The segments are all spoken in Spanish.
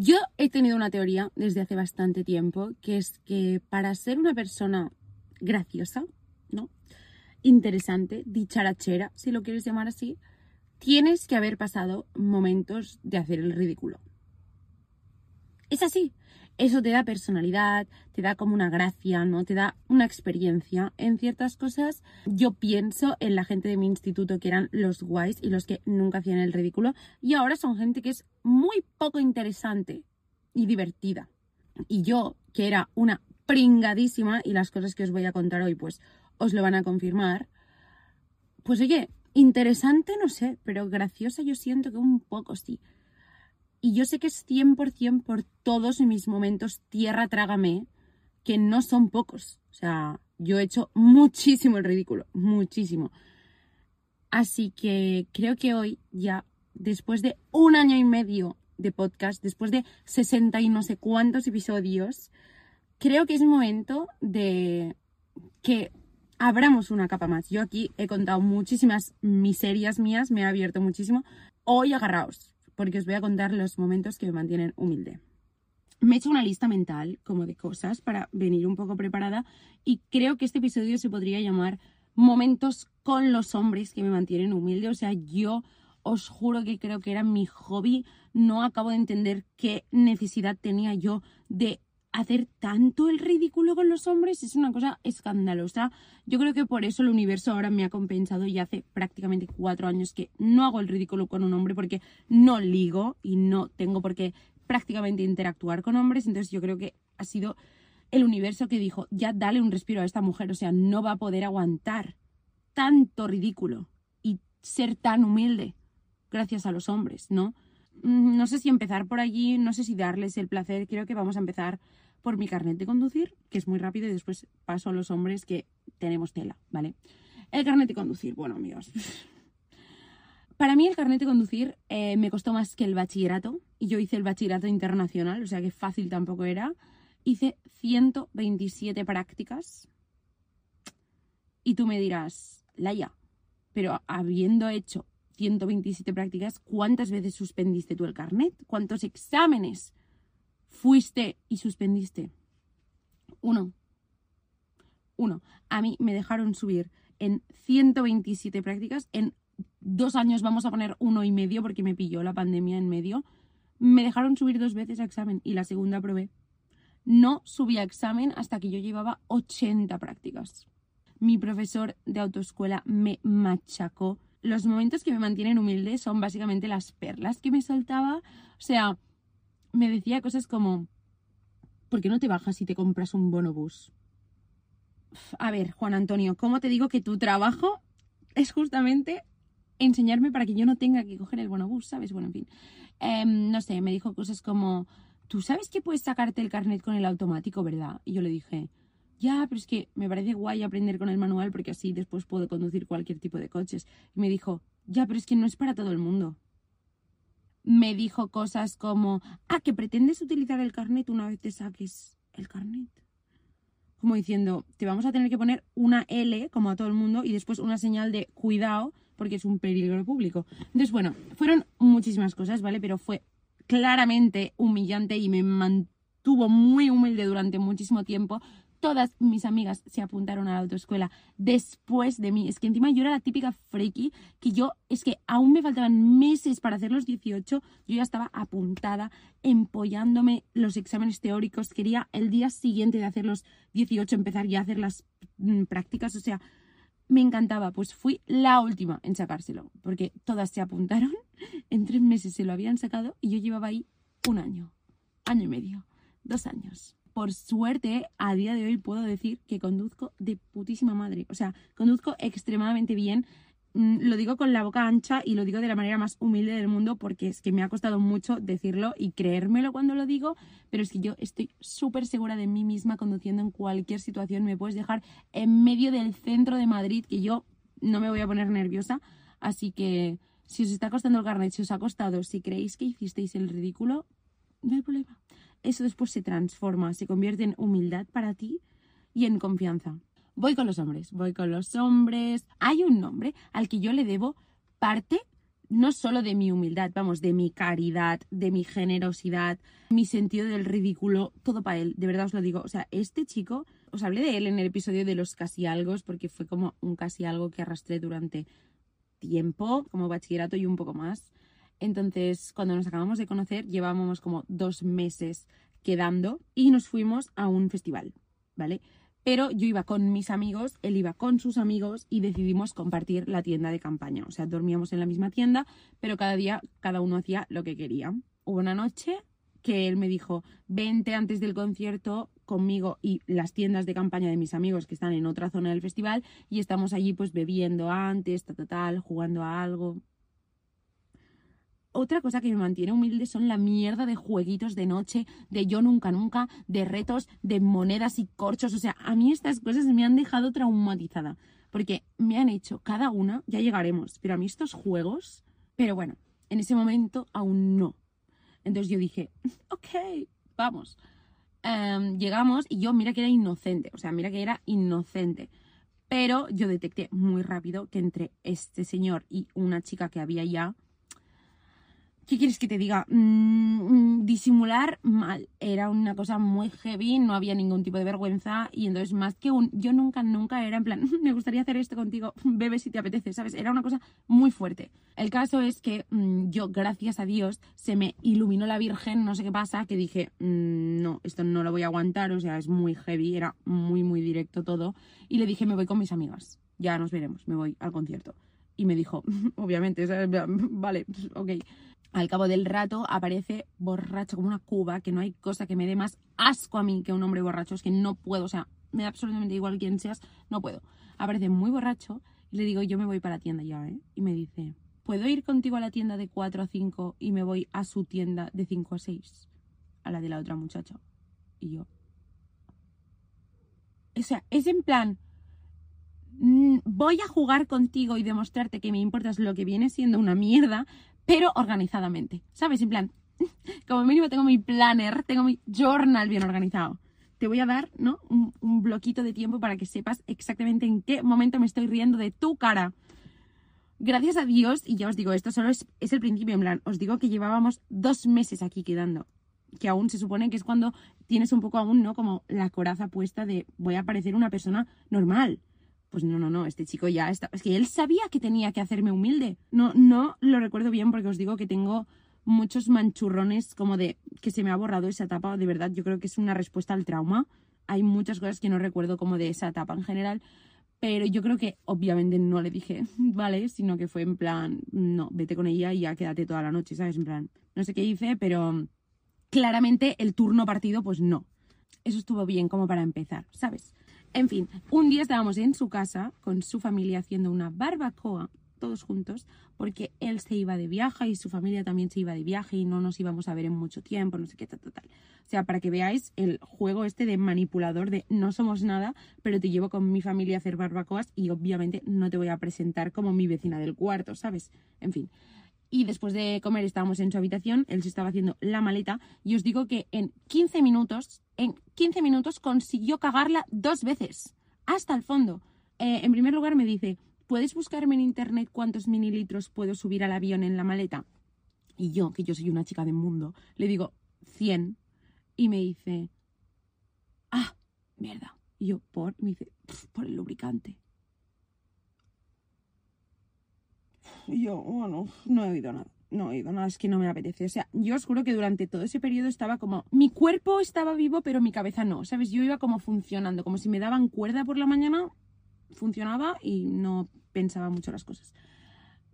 Yo he tenido una teoría desde hace bastante tiempo, que es que para ser una persona graciosa, ¿no? Interesante, dicharachera, si lo quieres llamar así, tienes que haber pasado momentos de hacer el ridículo. Es así. Eso te da personalidad, te da como una gracia, ¿no? Te da una experiencia en ciertas cosas. Yo pienso en la gente de mi instituto que eran los guays y los que nunca hacían el ridículo. Y ahora son gente que es muy poco interesante y divertida. Y yo, que era una pringadísima, y las cosas que os voy a contar hoy, pues os lo van a confirmar. Pues oye, interesante no sé, pero graciosa yo siento que un poco sí. Y yo sé que es 100% por todos mis momentos tierra trágame, que no son pocos. O sea, yo he hecho muchísimo el ridículo, muchísimo. Así que creo que hoy ya, después de un año y medio de podcast, después de 60 y no sé cuántos episodios, creo que es momento de que abramos una capa más. Yo aquí he contado muchísimas miserias mías, me ha abierto muchísimo. Hoy agarraos, porque os voy a contar los momentos que me mantienen humilde. Me he hecho una lista mental como de cosas para venir un poco preparada y creo que este episodio se podría llamar momentos con los hombres que me mantienen humilde. O sea, yo os juro que creo que era mi hobby. No acabo de entender qué necesidad tenía yo de hacer tanto el ridículo con los hombres es una cosa escandalosa. Yo creo que por eso el universo ahora me ha compensado y hace prácticamente cuatro años que no hago el ridículo con un hombre porque no ligo y no tengo por qué prácticamente interactuar con hombres. Entonces yo creo que ha sido el universo que dijo, ya dale un respiro a esta mujer, o sea, no va a poder aguantar tanto ridículo y ser tan humilde gracias a los hombres, ¿no? No sé si empezar por allí, no sé si darles el placer. Creo que vamos a empezar por mi carnet de conducir, que es muy rápido, y después paso a los hombres que tenemos tela, ¿vale? El carnet de conducir, bueno, amigos. Para mí el carnet de conducir eh, me costó más que el bachillerato, y yo hice el bachillerato internacional, o sea que fácil tampoco era. Hice 127 prácticas. Y tú me dirás, Laia, pero habiendo hecho 127 prácticas, ¿cuántas veces suspendiste tú el carnet? ¿Cuántos exámenes fuiste y suspendiste? Uno. Uno. A mí me dejaron subir en 127 prácticas. En dos años vamos a poner uno y medio porque me pilló la pandemia en medio. Me dejaron subir dos veces a examen y la segunda probé. No subí a examen hasta que yo llevaba 80 prácticas. Mi profesor de autoescuela me machacó los momentos que me mantienen humilde son básicamente las perlas que me soltaba. O sea, me decía cosas como, ¿por qué no te bajas y te compras un bonobús? A ver, Juan Antonio, ¿cómo te digo que tu trabajo es justamente enseñarme para que yo no tenga que coger el bonobús, ¿sabes? Bueno, en fin. Em, no sé, me dijo cosas como, tú sabes que puedes sacarte el carnet con el automático, ¿verdad? Y yo le dije, ya, pero es que me parece guay aprender con el manual porque así después puedo conducir cualquier tipo de coches. Y me dijo, ya, pero es que no es para todo el mundo. Me dijo cosas como, ah, que pretendes utilizar el carnet una vez te saques el carnet. Como diciendo, te vamos a tener que poner una L, como a todo el mundo, y después una señal de cuidado, porque es un peligro público. Entonces, bueno, fueron muchísimas cosas, ¿vale? Pero fue claramente humillante y me mantuvo muy humilde durante muchísimo tiempo todas mis amigas se apuntaron a la autoescuela después de mí. Es que encima yo era la típica freaky que yo, es que aún me faltaban meses para hacer los 18, yo ya estaba apuntada, empollándome los exámenes teóricos. Quería el día siguiente de hacer los 18 empezar ya a hacer las mm, prácticas, o sea, me encantaba. Pues fui la última en sacárselo, porque todas se apuntaron, en tres meses se lo habían sacado y yo llevaba ahí un año, año y medio, dos años por suerte, a día de hoy puedo decir que conduzco de putísima madre. O sea, conduzco extremadamente bien. Mm, lo digo con la boca ancha y lo digo de la manera más humilde del mundo porque es que me ha costado mucho decirlo y creérmelo cuando lo digo, pero es que yo estoy súper segura de mí misma conduciendo en cualquier situación. Me puedes dejar en medio del centro de Madrid que yo no me voy a poner nerviosa. Así que si os está costando el carnet, si os ha costado, si creéis que hicisteis el ridículo, no hay problema eso después se transforma, se convierte en humildad para ti y en confianza. Voy con los hombres, voy con los hombres. Hay un nombre al que yo le debo parte no solo de mi humildad, vamos, de mi caridad, de mi generosidad, mi sentido del ridículo, todo para él, de verdad os lo digo. O sea, este chico, os hablé de él en el episodio de los casi algo, porque fue como un casi algo que arrastré durante tiempo, como bachillerato y un poco más. Entonces, cuando nos acabamos de conocer, llevábamos como dos meses quedando y nos fuimos a un festival, ¿vale? Pero yo iba con mis amigos, él iba con sus amigos y decidimos compartir la tienda de campaña. O sea, dormíamos en la misma tienda, pero cada día cada uno hacía lo que quería. Hubo una noche que él me dijo, vente antes del concierto conmigo y las tiendas de campaña de mis amigos que están en otra zona del festival y estamos allí pues bebiendo antes, tal, tal, jugando a algo. Otra cosa que me mantiene humilde son la mierda de jueguitos de noche, de yo nunca nunca, de retos, de monedas y corchos. O sea, a mí estas cosas me han dejado traumatizada. Porque me han hecho cada una, ya llegaremos, pero a mí estos juegos, pero bueno, en ese momento aún no. Entonces yo dije, ok, vamos. Em, llegamos y yo mira que era inocente, o sea, mira que era inocente. Pero yo detecté muy rápido que entre este señor y una chica que había ya, ¿Qué quieres que te diga? Mm, mm, disimular mal. Era una cosa muy heavy, no había ningún tipo de vergüenza y entonces más que un... Yo nunca, nunca era en plan, me gustaría hacer esto contigo, bebe si te apetece, ¿sabes? Era una cosa muy fuerte. El caso es que mm, yo, gracias a Dios, se me iluminó la Virgen, no sé qué pasa, que dije, no, esto no lo voy a aguantar, o sea, es muy heavy, era muy, muy directo todo. Y le dije, me voy con mis amigas, ya nos veremos, me voy al concierto. Y me dijo, obviamente, vale, ok. Al cabo del rato aparece borracho como una cuba, que no hay cosa que me dé más asco a mí que un hombre borracho. Es que no puedo, o sea, me da absolutamente igual quién seas, no puedo. Aparece muy borracho y le digo, yo me voy para la tienda ya, ¿eh? Y me dice, ¿puedo ir contigo a la tienda de 4 a 5 y me voy a su tienda de 5 a 6? A la de la otra muchacha. Y yo. O sea, es en plan, mm, voy a jugar contigo y demostrarte que me importas lo que viene siendo una mierda, pero organizadamente, ¿sabes? En plan, como mínimo tengo mi planner, tengo mi journal bien organizado. Te voy a dar, ¿no? Un, bloquito de tiempo para que sepas exactamente en qué momento me estoy riendo de tu cara. Gracias a Dios, y ya os digo, esto solo es, es el principio, en plan, os digo que llevábamos dos meses aquí quedando, que aún se supone que es cuando tienes un poco aún, ¿no? Como la coraza puesta de voy a parecer una persona normal. Pues no, no, no, este chico ya está. Es que él sabía que tenía que hacerme humilde. No, no lo recuerdo bien porque os digo que tengo muchos manchurrones como de que se me ha borrado esa etapa. De verdad, yo creo que es una respuesta al trauma. Hay muchas cosas que no recuerdo como de esa etapa en general. Pero yo creo que obviamente no le dije, vale, sino que fue en plan, no, vete con ella y ya quédate toda la noche, ¿sabes? En plan, no sé qué hice, pero claramente el turno partido, pues no. Eso estuvo bien como para empezar, ¿sabes? En fin, un día estábamos en su casa con su familia haciendo una barbacoa, todos juntos, porque él se iba de viaje y su familia también se iba de viaje y no nos íbamos a ver en mucho tiempo, no sé qué, tal, tal, tal. O sea, para que veáis el juego este de manipulador de no somos nada, pero te llevo con mi familia a hacer barbacoas y obviamente no te voy a presentar como mi vecina del cuarto, ¿sabes? En fin. Y después de comer estábamos en su habitación, él se estaba haciendo la maleta y os digo que en 15 minutos, en 15 minutos consiguió cagarla dos veces, hasta el fondo. Eh, en primer lugar me dice, ¿puedes buscarme en internet cuántos mililitros puedo subir al avión en la maleta? Y yo, que yo soy una chica de mundo, le digo 100 y me dice, ah, mierda. Y yo, por, me dice, por el lubricante. Yo, bueno, no he oído nada. No he oído nada, es que no me apetece. O sea, yo os juro que durante todo ese periodo estaba como. Mi cuerpo estaba vivo, pero mi cabeza no. ¿Sabes? Yo iba como funcionando, como si me daban cuerda por la mañana, funcionaba y no pensaba mucho las cosas.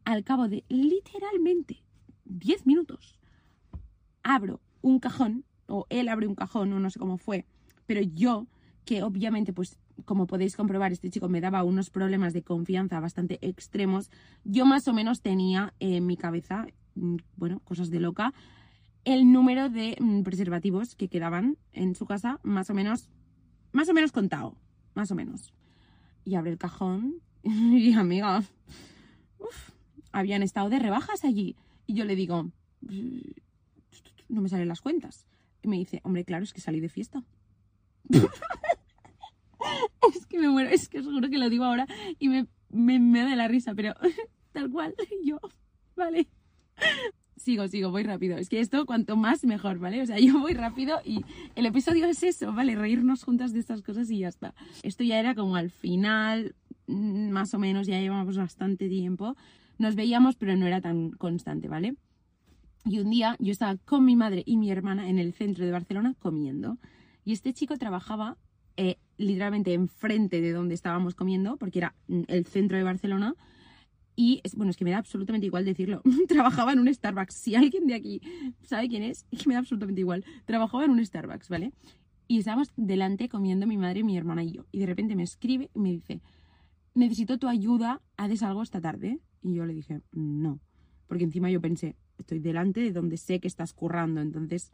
Al cabo de literalmente 10 minutos, abro un cajón, o él abre un cajón, o no sé cómo fue, pero yo, que obviamente pues como podéis comprobar, este chico me daba unos problemas de confianza bastante extremos. Yo más o menos tenía en mi cabeza, mm, bueno, cosas de loca, el número de mm, preservativos que quedaban en su casa, más o menos, más o menos contado, más o menos. Y abre el cajón y amiga, habían estado de rebajas allí. Y yo le digo, no me salen las cuentas. Y me dice, hombre, claro, es que salí de fiesta. es que me muero, es que os juro que lo digo ahora y me, me, me da la risa, pero tal cual, yo, ¿vale? Sigo, sigo, voy rápido. Es que esto cuanto más mejor, ¿vale? O sea, yo voy rápido y el episodio es eso, ¿vale? Reírnos juntas de estas cosas y ya está. Esto ya era como al final, mm, más o menos, ya llevamos bastante tiempo. Nos veíamos, pero no era tan constante, ¿vale? Y un día yo estaba con mi madre y mi hermana en el centro de Barcelona comiendo. Y este chico trabajaba eh, literalmente enfrente de donde estábamos comiendo, porque era mm, el centro de Barcelona. Y bueno, es que me da absolutamente igual decirlo. Trabajaba en un Starbucks. Si alguien de aquí sabe quién es, es me da absolutamente igual. Trabajaba en un Starbucks, ¿vale? Y estábamos delante comiendo mi madre, mi hermana y yo. Y de repente me escribe y me dice, necesito tu ayuda, ¿haces algo esta tarde? Y yo le dije, no. Porque encima yo pensé, estoy delante de donde sé que estás currando, entonces,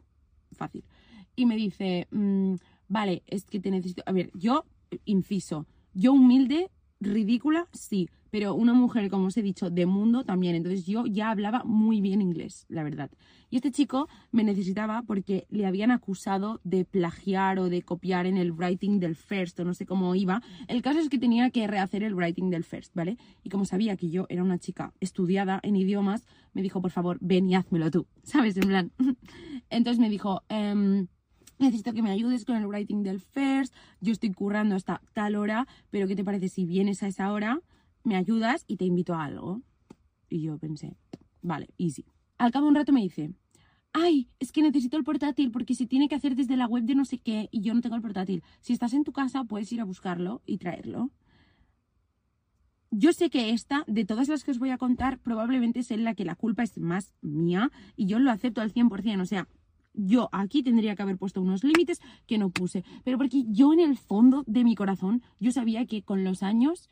fácil. Y me dice, mm, vale, es que te necesito... A ver, yo, inciso, yo humilde, ridícula, sí, pero una mujer, como os he dicho, de mundo también. Entonces yo ya hablaba muy bien inglés, la verdad. Y este chico me necesitaba porque le habían acusado de plagiar o de copiar en el writing del first, o no sé cómo iba. El caso es que tenía que rehacer el writing del first, ¿vale? Y como sabía que yo era una chica estudiada en idiomas, me dijo, por favor, ven y házmelo tú, ¿sabes? En plan. Entonces me dijo, em, necesito que me ayudes con el writing del first, yo estoy currando hasta tal hora, pero ¿qué te parece si vienes a esa hora, me ayudas y te invito a algo? Y yo pensé, vale, easy. Al cabo de un rato me dice, ay, es que necesito el portátil porque se tiene que hacer desde la web de no sé qué y yo no tengo el portátil. Si estás en tu casa, puedes ir a buscarlo y traerlo. Yo sé que esta, de todas las que os voy a contar, probablemente es la que la culpa es más mía y yo lo acepto al 100%. O sea, yo aquí tendría que haber puesto unos límites que no puse. Pero porque yo en el fondo de mi corazón, yo sabía que con los años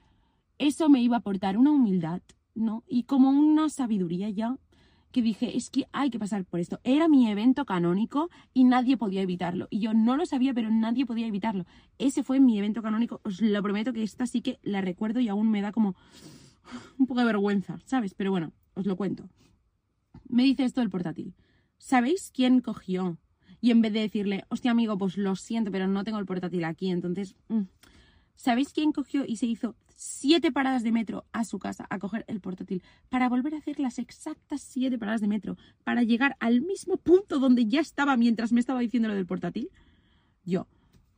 eso me iba a aportar una humildad, ¿no? Y como una sabiduría ya, que dije, es que hay que pasar por esto. Era mi evento canónico y nadie podía evitarlo. Y yo no lo sabía, pero nadie podía evitarlo. Ese fue mi evento canónico. Os lo prometo que esta sí que la recuerdo y aún me da como un poco de vergüenza, ¿sabes? Pero bueno, os lo cuento. Me dice esto el portátil. ¿Sabéis quién cogió? Y en vez de decirle, hostia amigo, pues lo siento, pero no tengo el portátil aquí, entonces, mm". ¿sabéis quién cogió y se hizo siete paradas de metro a su casa a coger el portátil para volver a hacer las exactas siete paradas de metro para llegar al mismo punto donde ya estaba mientras me estaba diciendo lo del portátil? Yo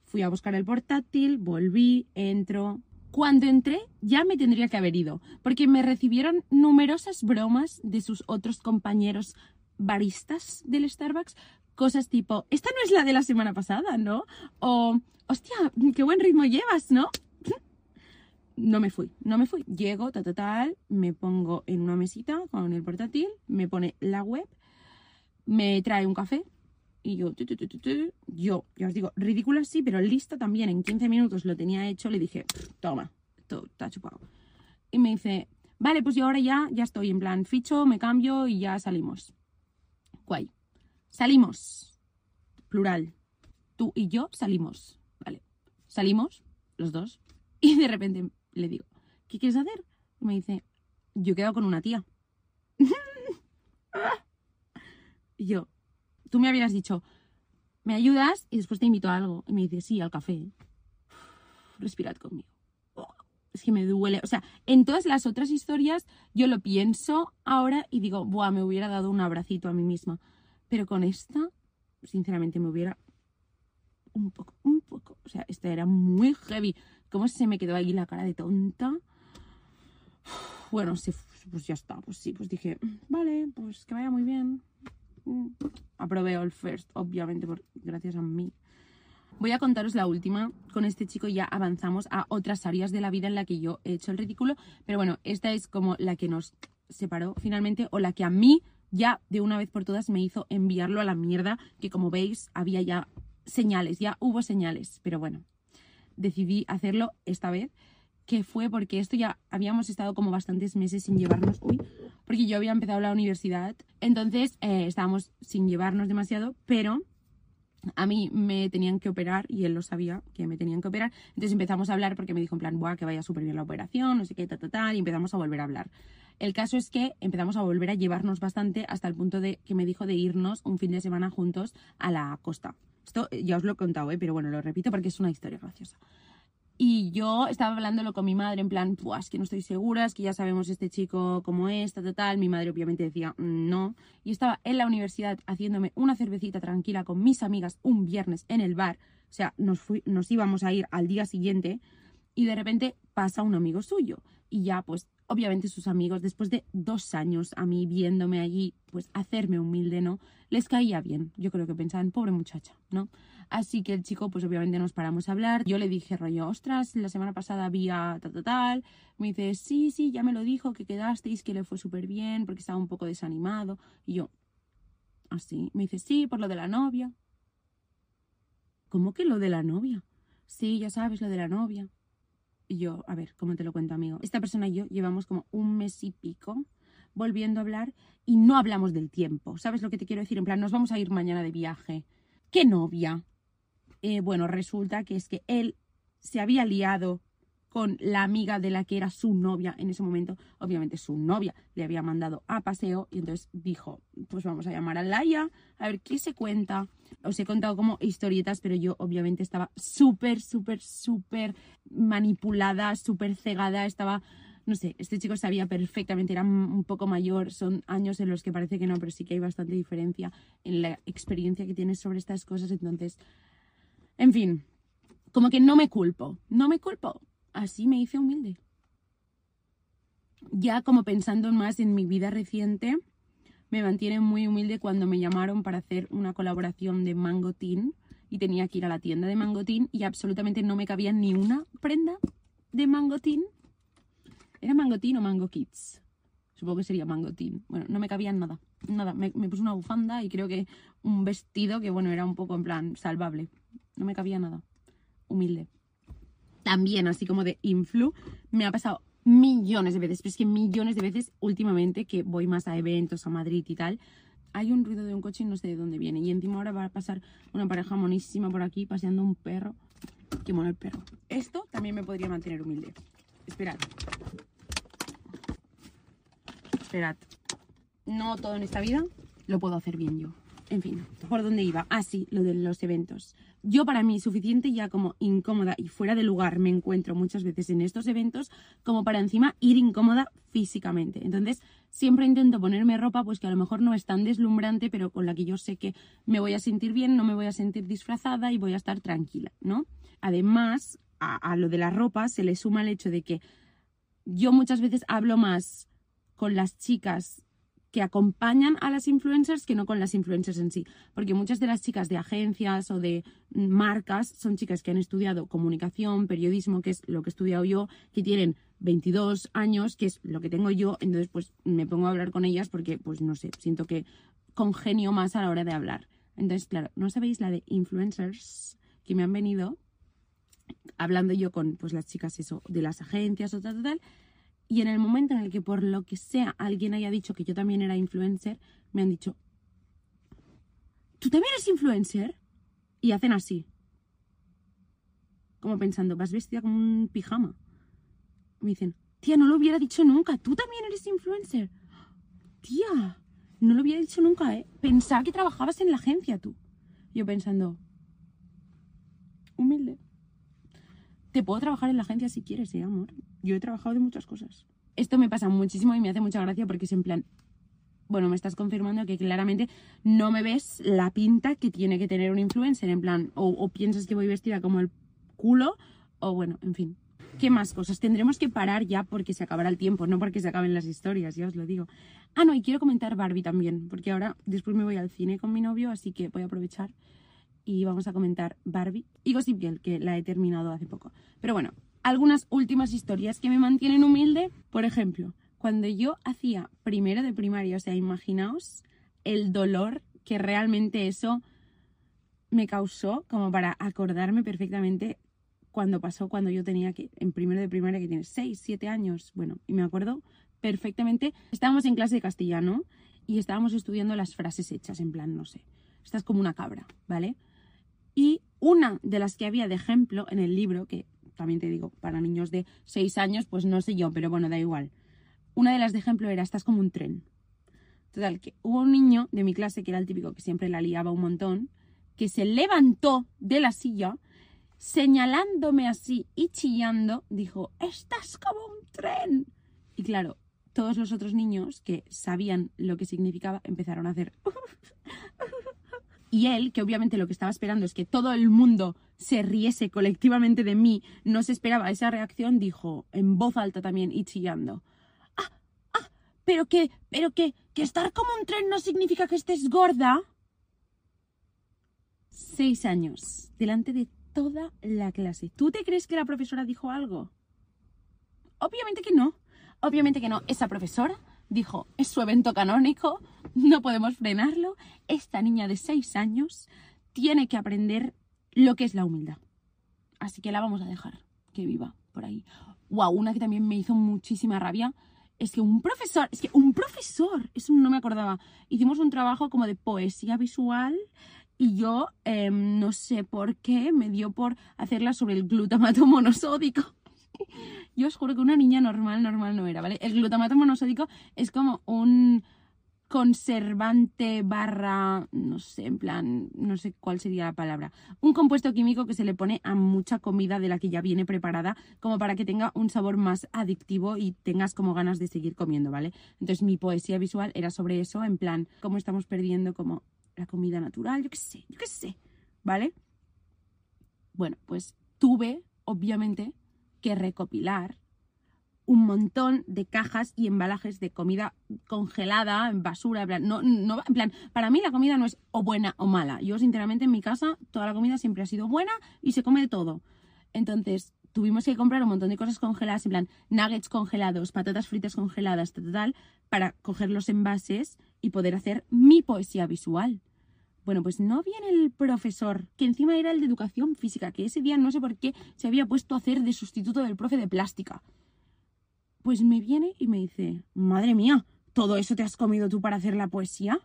fui a buscar el portátil, volví, entro, cuando entré ya me tendría que haber ido, porque me recibieron numerosas bromas de sus otros compañeros baristas del Starbucks cosas tipo, esta no es la de la semana pasada, ¿no? O, hostia, qué buen ritmo llevas, ¿no? No me fui, no me fui. Llego, tal, tal, tal, me pongo en una mesita con el portátil, me pone la web, me trae un café y yo, yo, ya os digo, ridícula sí, pero lista también. En 15 minutos lo tenía hecho, le dije, toma, todo está chupado. Y me dice, vale, pues yo ahora ya, ya estoy en plan, ficho, me cambio y ya salimos. Salimos. Plural. Tú y yo salimos. Vale. Salimos, los dos. Y de repente le digo, ¿qué quieres hacer? Y me dice, yo quedo con una tía. y yo, tú me habías dicho, ¿me ayudas? Y después te invito a algo. Y me dice, sí, al café. Respirad conmigo es que me duele. O sea, en todas las otras historias yo lo pienso ahora y digo, buah, me hubiera dado un abracito a mí misma. Pero con esta, sinceramente, me hubiera un poco, un poco. O sea, esta era muy heavy. ¿Cómo se me quedó ahí la cara de tonta? Bueno, pues ya está. Pues sí, pues dije, vale, pues que vaya muy bien. Mm, aprobé el first, obviamente, por, gracias a mí. Voy a contaros la última. Con este chico ya avanzamos a otras áreas de la vida en la que yo he hecho el ridículo. Pero bueno, esta es como la que nos separó finalmente o la que a mí ya de una vez por todas me hizo enviarlo a la mierda, que como veis había ya señales, ya hubo señales. Pero bueno, decidí hacerlo esta vez, que fue porque esto ya habíamos estado como bastantes meses sin llevarnos, uy, porque yo había empezado la universidad, entonces eh, estábamos sin llevarnos demasiado, pero a mí me tenían que operar y él lo sabía que me tenían que operar. Entonces empezamos a hablar porque me dijo en plan, Buah, que vaya súper bien la operación, no sé qué, ta, ta, ta, y empezamos a volver a hablar. El caso es que empezamos a volver a llevarnos bastante hasta el punto de que me dijo de irnos un fin de semana juntos a la costa. Esto ya os lo he contado, ¿eh? pero bueno, lo repito porque es una historia graciosa. Y yo estaba hablándolo con mi madre en plan, pues que no estoy segura, es que ya sabemos este chico cómo es, tal, tal. Mi madre obviamente decía, "Mm, no. Y estaba en la universidad haciéndome una cervecita tranquila con mis amigas un viernes en el bar. O sea, nos, nos íbamos a ir al día siguiente y de repente pasa un amigo suyo. Y ya, pues, obviamente sus amigos, después de dos años a mí viéndome allí, pues hacerme humilde, ¿no? Les caía bien. Yo creo que pensaban, pobre muchacha, ¿no? Así que el chico, pues obviamente nos paramos a hablar. Yo le dije, rollo, ostras, la semana pasada había tal, tal, tal. Me dice, sí, sí, ya me lo dijo, que quedasteis, que le fue súper bien, porque estaba un poco desanimado. Y yo, así. Me dice, sí, por lo de la novia. ¿Cómo que lo de la novia? Sí, ya sabes, lo de la novia. Y yo, a ver, ¿cómo te lo cuento, amigo? Esta persona y yo llevamos como un mes y pico volviendo a hablar y no hablamos del tiempo. ¿Sabes lo que te quiero decir? En plan, nos vamos a ir mañana de viaje. ¿Qué novia? Eh, bueno, resulta que es que él se había liado con la amiga de la que era su novia en ese momento. Obviamente su novia le había mandado a paseo y entonces dijo, pues vamos a llamar a Laia a ver qué se cuenta. Os he contado como historietas, pero yo obviamente estaba súper, súper, súper manipulada, súper cegada, estaba... No sé, este chico sabía perfectamente, era un poco mayor, son años en los que parece que no, pero sí que hay bastante diferencia en la experiencia que tienes sobre estas cosas, entonces, en fin, como que no me culpo, no me culpo, así me hice humilde. Ya como pensando más en mi vida reciente, me mantiene muy humilde cuando me llamaron para hacer una colaboración de Mango Teen y tenía que ir a la tienda de Mango Teen y absolutamente no me cabía ni una prenda de Mango Teen. ¿Era Mango Teen o Mango Kids? Supongo que sería Mango Teen. Bueno, no me cabía nada. Nada. Me puse una bufanda y creo que un vestido que, bueno, era un poco en plan salvable. No me cabía nada. Humilde. También, así como de influ, me ha pasado millones de veces, pero es que millones de veces últimamente que voy más a eventos, a Madrid y tal, hay un ruido de un coche y no sé de dónde viene. Y encima ahora va a pasar una pareja monísima por aquí paseando un perro. Qué mono el perro. Esto también me podría mantener humilde. Esperad. Esperad. No todo en esta vida lo puedo hacer bien yo. En fin, ¿por dónde iba? Ah, sí, lo de los eventos. Yo para mí suficiente ya como incómoda y fuera de lugar me encuentro muchas veces en estos eventos como para encima ir incómoda físicamente. Entonces siempre intento ponerme ropa pues que a lo mejor no es tan deslumbrante pero con la que yo sé que me voy a sentir bien, no me voy a sentir disfrazada y voy a estar tranquila, ¿no? Además, a, a lo de la ropa se le suma el hecho de que yo muchas veces hablo más con las chicas que acompañan a las influencers que no con las influencers en sí. Porque muchas de las chicas de agencias o de marcas son chicas que han estudiado comunicación, periodismo, que es lo que he estudiado yo, que tienen 22 años, que es lo que tengo yo, entonces pues me pongo a hablar con ellas porque pues no sé, siento que congenio más a la hora de hablar. Entonces, claro, no sabéis la de influencers que me han venido hablando yo con pues las chicas eso de las agencias o tal, tal, tal y en el momento en el que por lo que sea alguien haya dicho que yo también era influencer, me han dicho, ¿tú también eres influencer? Y hacen así. Como pensando, vas vestida como un pijama. Me dicen, tía, no lo hubiera dicho nunca, tú también eres influencer. Tía, no lo hubiera dicho nunca, ¿eh? Pensaba que trabajabas en la agencia tú. Yo pensando, humilde. Te puedo trabajar en la agencia si quieres, ¿eh, amor? Yo he trabajado de muchas cosas. Esto me pasa muchísimo y me hace mucha gracia porque es en plan, bueno, me estás confirmando que claramente no me ves la pinta que tiene que tener un influencer, en plan, o, piensas que voy vestida como el culo, o bueno, en fin. ¿Qué más cosas? Tendremos que parar ya porque se acabará el tiempo, no porque se acaben las historias, ya os lo digo. Ah, no, y quiero comentar Barbie también, porque ahora después me voy al cine con mi novio, así que voy a aprovechar y vamos a comentar Barbie y Gossip Girl, que la he terminado hace poco. Pero bueno, algunas últimas historias que me mantienen humilde. Por ejemplo, cuando yo hacía primero de primaria, o sea, imaginaos el dolor que realmente eso me causó como para acordarme perfectamente cuando pasó cuando yo tenía que, en primero de primaria, que tiene 6, 7 años, bueno, y me acuerdo perfectamente, estábamos en clase de castellano y estábamos estudiando las frases hechas, en plan, no sé, estás como una cabra, ¿vale? Y una de las que había de ejemplo en el libro, que también te digo, para niños de 6 años, pues no sé yo, pero bueno, da igual. Una de las de ejemplo era, estás como un tren. Total, que hubo un niño de mi clase, que era el típico que siempre la liaba un montón, que se levantó de la silla, señalándome así y chillando, dijo, estás como un tren. Y claro, todos los otros niños que sabían lo que significaba empezaron a hacer... Y él, que obviamente lo que estaba esperando es que todo el mundo se riese colectivamente de mí, no se esperaba esa reacción, dijo en voz alta también y chillando. ¡Ah! ¡Ah! Pero que, pero que, que estar como un tren no significa que estés gorda. Seis años, delante de toda la clase. ¿Tú te crees que la profesora dijo algo? Obviamente que no. Obviamente que no. Esa profesora dijo, es su evento canónico, no podemos frenarlo. Esta niña de seis años tiene que aprender lo que es la humildad. Así que la vamos a dejar que viva por ahí. Wow, una que también me hizo muchísima rabia es que un profesor, es que un profesor, eso no me acordaba. Hicimos un trabajo como de poesía visual y yo em, no sé por qué me dio por hacerla sobre el glutamato monosódico. Yo os juro que una niña normal, normal no era, ¿vale? El glutamato monosódico es como un conservante barra, no sé, en plan, no sé cuál sería la palabra. Un compuesto químico que se le pone a mucha comida de la que ya viene preparada, como para que tenga un sabor más adictivo y tengas como ganas de seguir comiendo, ¿vale? Entonces mi poesía visual era sobre eso, en plan, cómo estamos perdiendo como la comida natural, yo qué sé, yo qué sé, ¿vale? Bueno, pues tuve, obviamente, que recopilar un montón de cajas y embalajes de comida congelada, en basura, en plan, no, no, en plan, para mí la comida no es o buena o mala. Yo, sinceramente, en mi casa, toda la comida siempre ha sido buena y se come de todo. Entonces, tuvimos que comprar un montón de cosas congeladas, en plan, nuggets congelados, patatas fritas congeladas, tal, para coger los envases y poder hacer mi poesía visual. Bueno, pues no viene el profesor, que encima era el de educación física, que ese día no sé por qué se había puesto a hacer de sustituto del profe de plástica. Pues me viene y me dice, madre mía, ¿todo eso te has comido tú para hacer la poesía?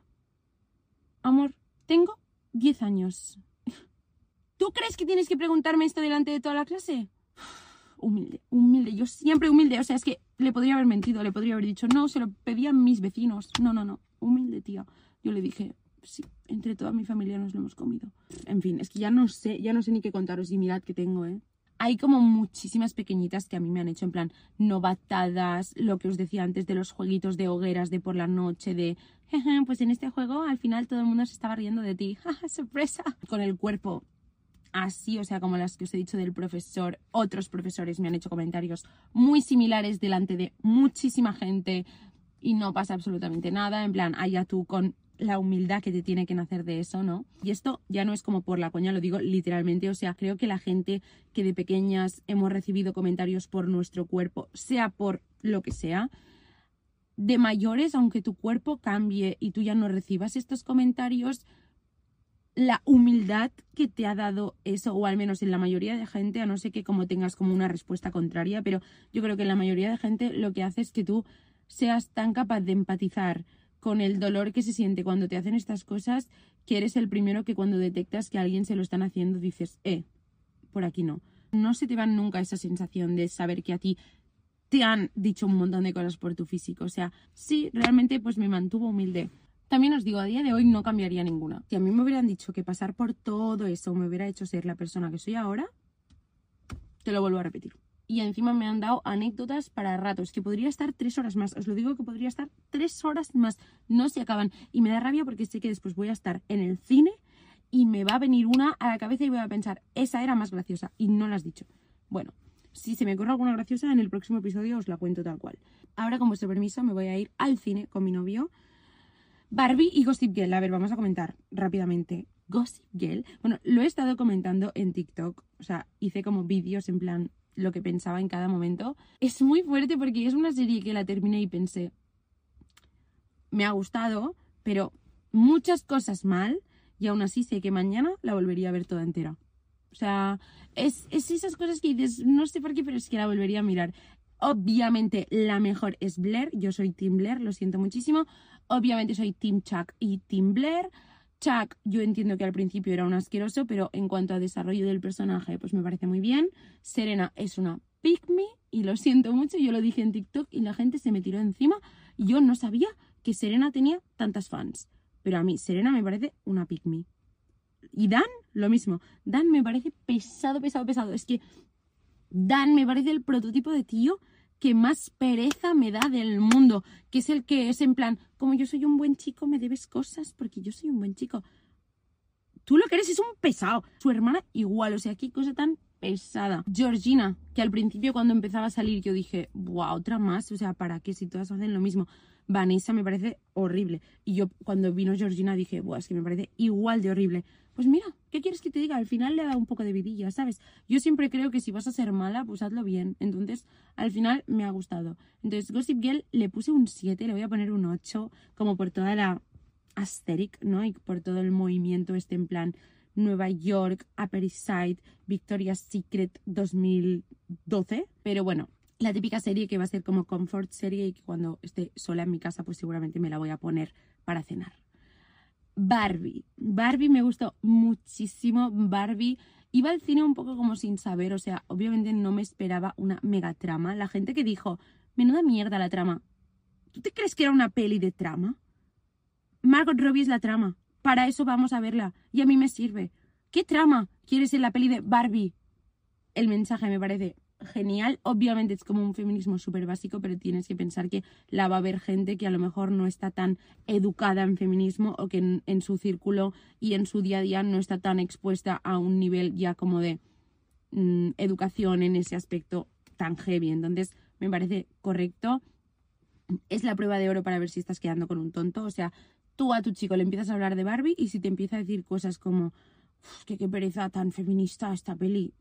Amor, tengo 10 años. ¿Tú crees que tienes que preguntarme esto delante de toda la clase? Humilde, humilde, yo siempre humilde. O sea, es que le podría haber mentido, le podría haber dicho, no, se lo pedían mis vecinos. No, no, no, humilde, tía. Yo le dije, sí, entre toda mi familia nos lo hemos comido. En fin, es que ya no sé, ya no sé ni qué contaros y mirad que tengo, ¿eh? Hay como muchísimas pequeñitas que a mí me han hecho en plan novatadas, lo que os decía antes de los jueguitos de hogueras de por la noche, de pues en este juego al final todo el mundo se estaba riendo de ti, sorpresa, con el cuerpo así, o sea, como las que os he dicho del profesor, otros profesores me han hecho comentarios muy similares delante de muchísima gente y no pasa absolutamente nada, en plan, allá tú con la humildad que te tiene que nacer de eso, ¿no? Y esto ya no es como por la coña, lo digo literalmente, o sea, creo que la gente que de pequeñas hemos recibido comentarios por nuestro cuerpo, sea por lo que sea, de mayores, aunque tu cuerpo cambie y tú ya no recibas estos comentarios, la humildad que te ha dado eso, o al menos en la mayoría de gente, a no ser que como tengas como una respuesta contraria, pero yo creo que en la mayoría de gente lo que hace es que tú seas tan capaz de empatizar con el dolor que se siente cuando te hacen estas cosas, que eres el primero que cuando detectas que alguien se lo están haciendo dices, eh, por aquí no. No se te va nunca esa sensación de saber que a ti te han dicho un montón de cosas por tu físico. O sea, sí, realmente pues me mantuvo humilde. También os digo, a día de hoy no cambiaría ninguna. Si a mí me hubieran dicho que pasar por todo eso me hubiera hecho ser la persona que soy ahora, te lo vuelvo a repetir y encima me han dado anécdotas para ratos, que podría estar tres horas más. Os lo digo que podría estar tres horas más. No se acaban. Y me da rabia porque sé que después voy a estar en el cine y me va a venir una a la cabeza y voy a pensar, esa era más graciosa y no la has dicho. Bueno, si se me ocurre alguna graciosa, en el próximo episodio os la cuento tal cual. Ahora, con vuestro permiso, me voy a ir al cine con mi novio. Barbie y Gossip Girl. A ver, vamos a comentar rápidamente. Gossip Girl. Bueno, lo he estado comentando en TikTok. O sea, hice como vídeos en plan lo que pensaba en cada momento. Es muy fuerte porque es una serie que la terminé y pensé, me ha gustado, pero muchas cosas mal y aún así sé que mañana la volvería a ver toda entera. O sea, es, es esas cosas que dices, no sé por qué, pero es que la volvería a mirar. Obviamente la mejor es Blair, yo soy Team Blair, lo siento muchísimo. Obviamente soy Team Chuck y Team Blair. Chuck, yo entiendo que al principio era un asqueroso, pero en cuanto a desarrollo del personaje, pues me parece muy bien. Serena es una pick y lo siento mucho, yo lo dije en TikTok y la gente se me tiró encima. Yo no sabía que Serena tenía tantas fans. Pero a mí, Serena me parece una pick Y Dan, lo mismo. Dan me parece pesado, pesado, pesado. Es que Dan me parece el prototipo de tío que más pereza me da del mundo, que es el que es en plan, como yo soy un buen chico, me debes cosas porque yo soy un buen chico. Tú lo que eres es un pesado. Su hermana igual, o sea, qué cosa tan pesada. Georgina, que al principio cuando empezaba a salir yo dije, wow, otra más, o sea, ¿para qué si todas hacen lo mismo? Vanessa me parece horrible. Y yo cuando vino Georgina dije, wow, es que me parece igual de horrible. Pues mira, ¿qué quieres que te diga? Al final le da un poco de vidilla, ¿sabes? Yo siempre creo que si vas a ser mala, pues hazlo bien. Entonces, al final me ha gustado. Entonces, Gossip Girl le puse un 7, le voy a poner un 8, como por toda la aesthetic, ¿no? Y por todo el movimiento este en plan Nueva York, Upper Side, Victoria's Secret 2012. Pero bueno, la típica serie que va a ser como comfort serie y que cuando esté sola en mi casa pues seguramente me la voy a poner para cenar. Barbie. Barbie me gustó muchísimo. Barbie iba al cine un poco como sin saber, o sea, obviamente no me esperaba una mega trama. La gente que dijo, menuda mierda la trama. ¿Tú te crees que era una peli de trama? Margot Robbie es la trama. Para eso vamos a verla. Y a mí me sirve. ¿Qué trama quieres en la peli de Barbie? El mensaje me parece genial. Obviamente es como un feminismo súper básico, pero tienes que pensar que la va a haber gente que a lo mejor no está tan educada en feminismo o que en, su círculo y en su día a día no está tan expuesta a un nivel ya como de mm, educación en ese aspecto tan heavy. Entonces, me parece correcto. Es la prueba de oro para ver si estás quedando con un tonto. O sea, tú a tu chico le empiezas a hablar de Barbie y si te empieza a decir cosas como que qué pereza tan feminista esta peli,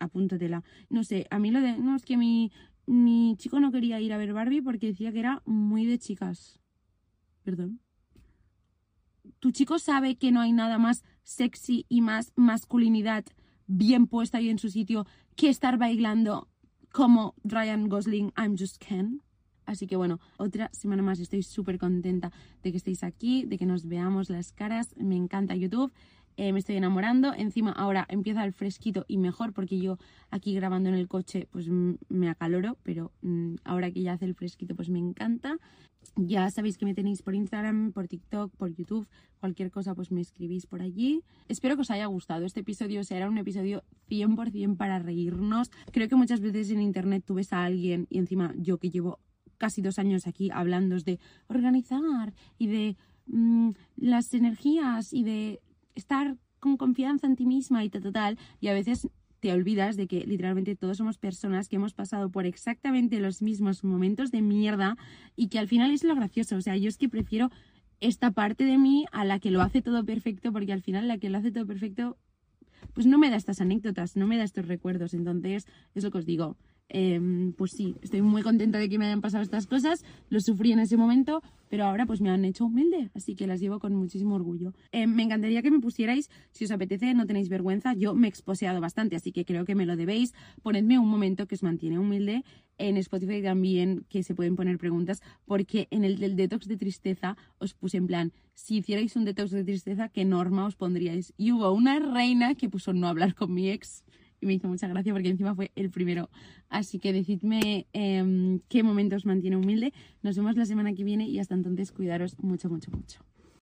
apúntatela. No sé, a mí lo de. No, es que mi, mi chico no quería ir a ver Barbie porque decía que era muy de chicas. Perdón. Tu chico sabe que no hay nada más sexy y más masculinidad bien puesta ahí en su sitio que estar bailando como Ryan Gosling, I'm Just Ken. Así que bueno, otra semana más. Estoy súper contenta de que estéis aquí, de que nos veamos las caras. Me encanta YouTube. Eh, me estoy enamorando. Encima ahora empieza el fresquito y mejor porque yo aquí grabando en el coche pues me acaloro, pero mm, ahora que ya hace el fresquito pues me encanta. Ya sabéis que me tenéis por Instagram, por TikTok, por YouTube, cualquier cosa pues me escribís por allí. Espero que os haya gustado. Este episodio será un episodio 100% para reírnos. Creo que muchas veces en internet tú ves a alguien y encima yo que llevo casi dos años aquí hablando de organizar y de mm, las energías y de estar con confianza en ti misma y tal, tal, y a veces te olvidas de que literalmente todos somos personas que hemos pasado por exactamente los mismos momentos de mierda y que al final es lo gracioso. O sea, yo es que prefiero esta parte de mí a la que lo hace todo perfecto, porque al final la que lo hace todo perfecto, pues no me da estas anécdotas, no me da estos recuerdos. Entonces, es lo que os digo. Em, pues sí, estoy muy contenta de que me hayan pasado estas cosas, lo sufrí en ese momento, pero ahora pues me han hecho humilde, así que las llevo con muchísimo orgullo. Em, me encantaría que me pusierais, si os apetece, no tenéis vergüenza, yo me he exposeado bastante, así que creo que me lo debéis, ponedme un momento que os mantiene humilde, en Spotify también que se pueden poner preguntas, porque en el del detox de tristeza os puse en plan, si hicierais un detox de tristeza, ¿qué norma os pondríais? Y hubo una reina que puso no hablar con mi ex y me hizo mucha gracia porque encima fue el primero. Así que decidme eh, qué momentos mantiene humilde. Nos vemos la semana que viene y hasta entonces cuidaros mucho, mucho, mucho.